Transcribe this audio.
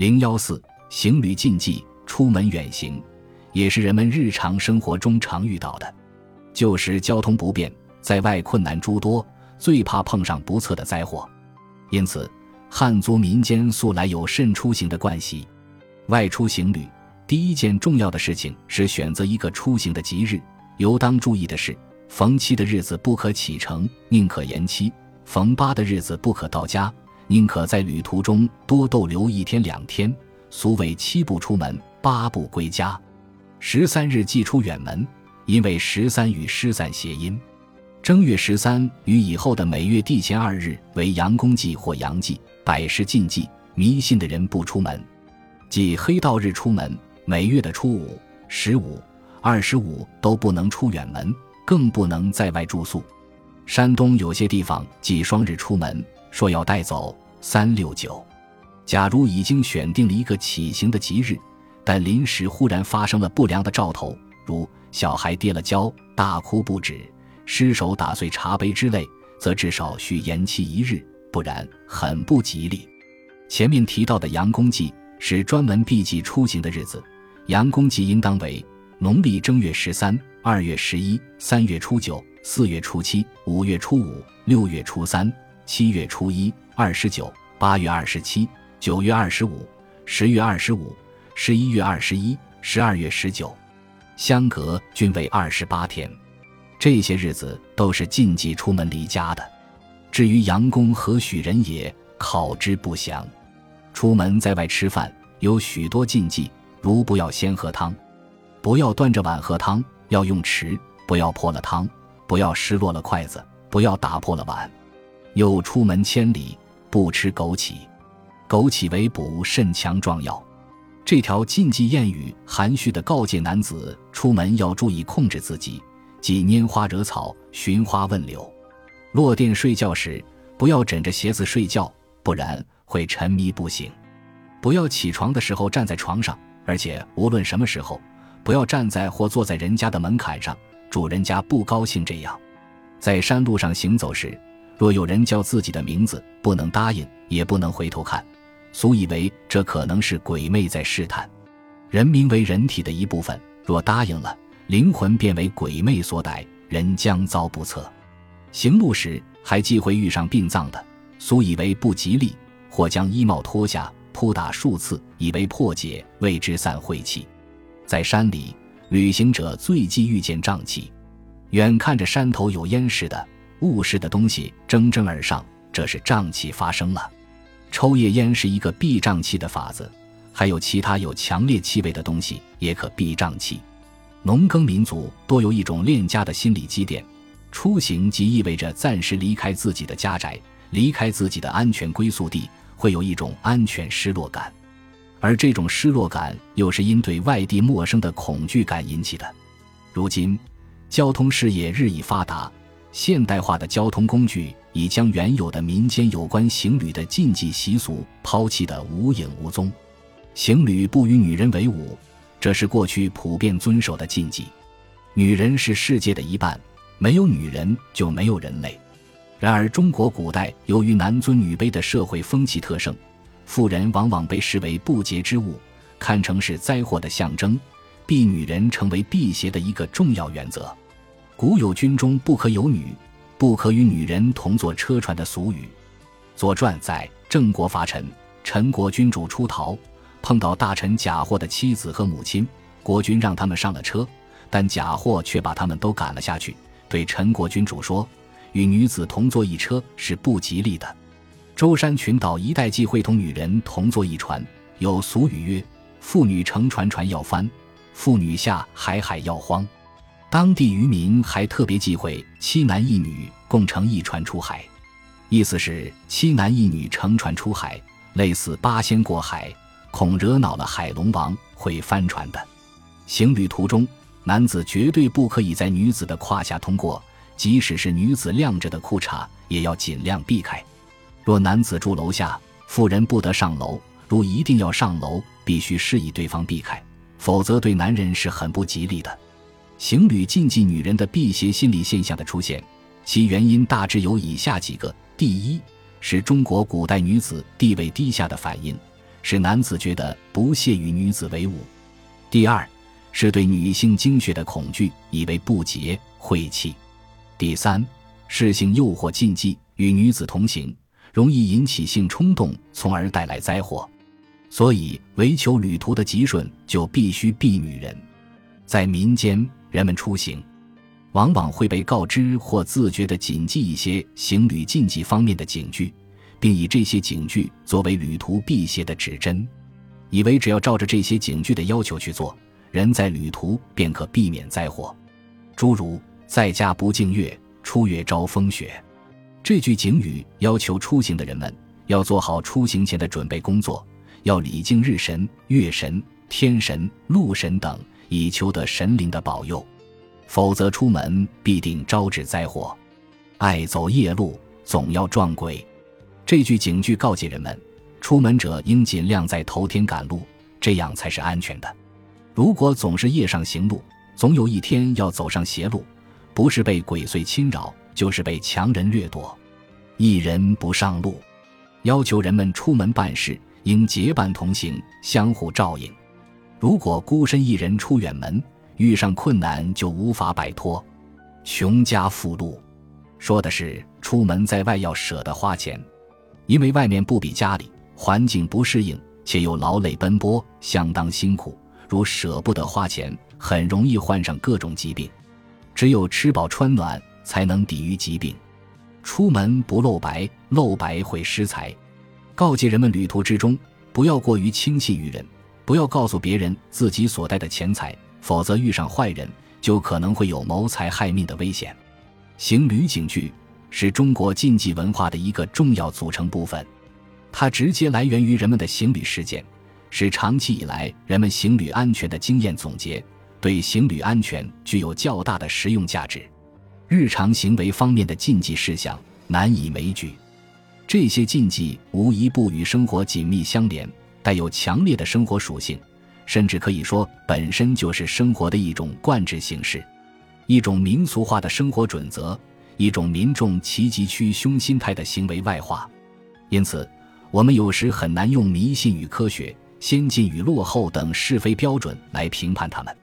零幺四行旅禁忌，出门远行，也是人们日常生活中常遇到的。旧时交通不便，在外困难诸多，最怕碰上不测的灾祸，因此汉族民间素来有慎出行的惯习。外出行旅，第一件重要的事情是选择一个出行的吉日。尤当注意的是，逢七的日子不可启程，宁可延期；逢八的日子不可到家，宁可在旅途中多逗留一天两天。俗谓七步出门，八步归家。十三日即出远门，因为十三与失散谐音。正月十三与以后的每月第前二日为阳公祭或阳祭，百事禁忌，迷信的人不出门。即黑道日出门，每月的初五、十五。二十五都不能出远门，更不能在外住宿。山东有些地方忌双日出门，说要带走三六九。假如已经选定了一个起行的吉日，但临时忽然发生了不良的兆头，如小孩跌了跤、大哭不止、失手打碎茶杯之类，则至少需延期一日，不然很不吉利。前面提到的阳公祭是专门避忌出行的日子，阳公祭应当为。农历正月十三、二月十一、三月初九、四月初七、五月初五、六月初三、七月初一、二十九、八月二十七、九月二十五、十月二十五、十一月二十一、十二月十九，相隔均为二十八天。这些日子都是禁忌出门离家的。至于阳公何许人也，考之不详。出门在外吃饭有许多禁忌，如不要先喝汤。不要端着碗喝汤，要用匙；不要破了汤，不要失落了筷子，不要打破了碗。又出门千里，不吃枸杞。枸杞为补肾强壮药。这条禁忌谚语含蓄地告诫男子出门要注意控制自己，即拈花惹草、寻花问柳。落殿睡觉时，不要枕着鞋子睡觉，不然会沉迷不醒。不要起床的时候站在床上，而且无论什么时候。不要站在或坐在人家的门槛上，主人家不高兴。这样，在山路上行走时，若有人叫自己的名字，不能答应，也不能回头看，俗以为这可能是鬼魅在试探。人名为人体的一部分，若答应了，灵魂便为鬼魅所逮，人将遭不测。行路时还忌讳遇上殡葬的，俗以为不吉利，或将衣帽脱下，扑打数次，以为破解，谓之散晦气。在山里，旅行者最忌遇见瘴气。远看着山头有烟似的、雾似的东西蒸蒸而上，这是瘴气发生了。抽夜烟是一个避瘴气的法子，还有其他有强烈气味的东西也可避瘴气。农耕民族多有一种恋家的心理积淀，出行即意味着暂时离开自己的家宅，离开自己的安全归宿地，会有一种安全失落感。而这种失落感，又是因对外地陌生的恐惧感引起的。如今，交通事业日益发达，现代化的交通工具已将原有的民间有关行旅的禁忌习俗抛弃得无影无踪。行旅不与女人为伍，这是过去普遍遵守的禁忌。女人是世界的一半，没有女人就没有人类。然而，中国古代由于男尊女卑的社会风气特盛。妇人往往被视为不洁之物，看成是灾祸的象征，避女人成为辟邪的一个重要原则。古有“军中不可有女，不可与女人同坐车船”的俗语。《左传》在郑国伐陈，陈国君主出逃，碰到大臣贾货的妻子和母亲，国君让他们上了车，但贾货却把他们都赶了下去，对陈国君主说：“与女子同坐一车是不吉利的。”舟山群岛一带忌讳同女人同坐一船，有俗语曰：“妇女乘船船要翻，妇女下海海要荒。”当地渔民还特别忌讳七男一女共乘一船出海，意思是七男一女乘船出海，类似八仙过海，恐惹恼了海龙王会翻船的。行旅途中，男子绝对不可以在女子的胯下通过，即使是女子晾着的裤衩，也要尽量避开。若男子住楼下，妇人不得上楼；如一定要上楼，必须示意对方避开，否则对男人是很不吉利的。行旅禁忌女人的辟邪心理现象的出现，其原因大致有以下几个：第一，是中国古代女子地位低下的反应，使男子觉得不屑与女子为伍；第二，是对女性精血的恐惧，以为不洁晦气；第三，是性诱惑禁忌，与女子同行容易引起性冲动，从而带来灾祸。所以，为求旅途的吉顺，就必须避女人。在民间，人们出行，往往会被告知或自觉地谨记一些行旅禁忌方面的警句，并以这些警句作为旅途辟邪的指针，以为只要照着这些警句的要求去做，人在旅途便可避免灾祸。诸如“在家不敬月，出月招风雪”这句警语，要求出行的人们要做好出行前的准备工作。要礼敬日神、月神、天神、路神等，以求得神灵的保佑，否则出门必定招致灾祸。爱走夜路，总要撞鬼。这句警句告诫人们，出门者应尽量在头天赶路，这样才是安全的。如果总是夜上行路，总有一天要走上邪路，不是被鬼祟侵扰，就是被强人掠夺。一人不上路，要求人们出门办事。应结伴同行，相互照应。如果孤身一人出远门，遇上困难就无法摆脱。穷家富路，说的是出门在外要舍得花钱，因为外面不比家里，环境不适应，且又劳累奔波，相当辛苦。如舍不得花钱，很容易患上各种疾病。只有吃饱穿暖，才能抵御疾病。出门不露白，露白会失财。告诫人们旅途之中不要过于轻信于人，不要告诉别人自己所带的钱财，否则遇上坏人就可能会有谋财害命的危险。行旅警句是中国禁忌文化的一个重要组成部分，它直接来源于人们的行旅实践，是长期以来人们行旅安全的经验总结，对行旅安全具有较大的实用价值。日常行为方面的禁忌事项难以枚举。这些禁忌无一不与生活紧密相连，带有强烈的生活属性，甚至可以说本身就是生活的一种贯制形式，一种民俗化的生活准则，一种民众齐集趋凶心态的行为外化。因此，我们有时很难用迷信与科学、先进与落后等是非标准来评判他们。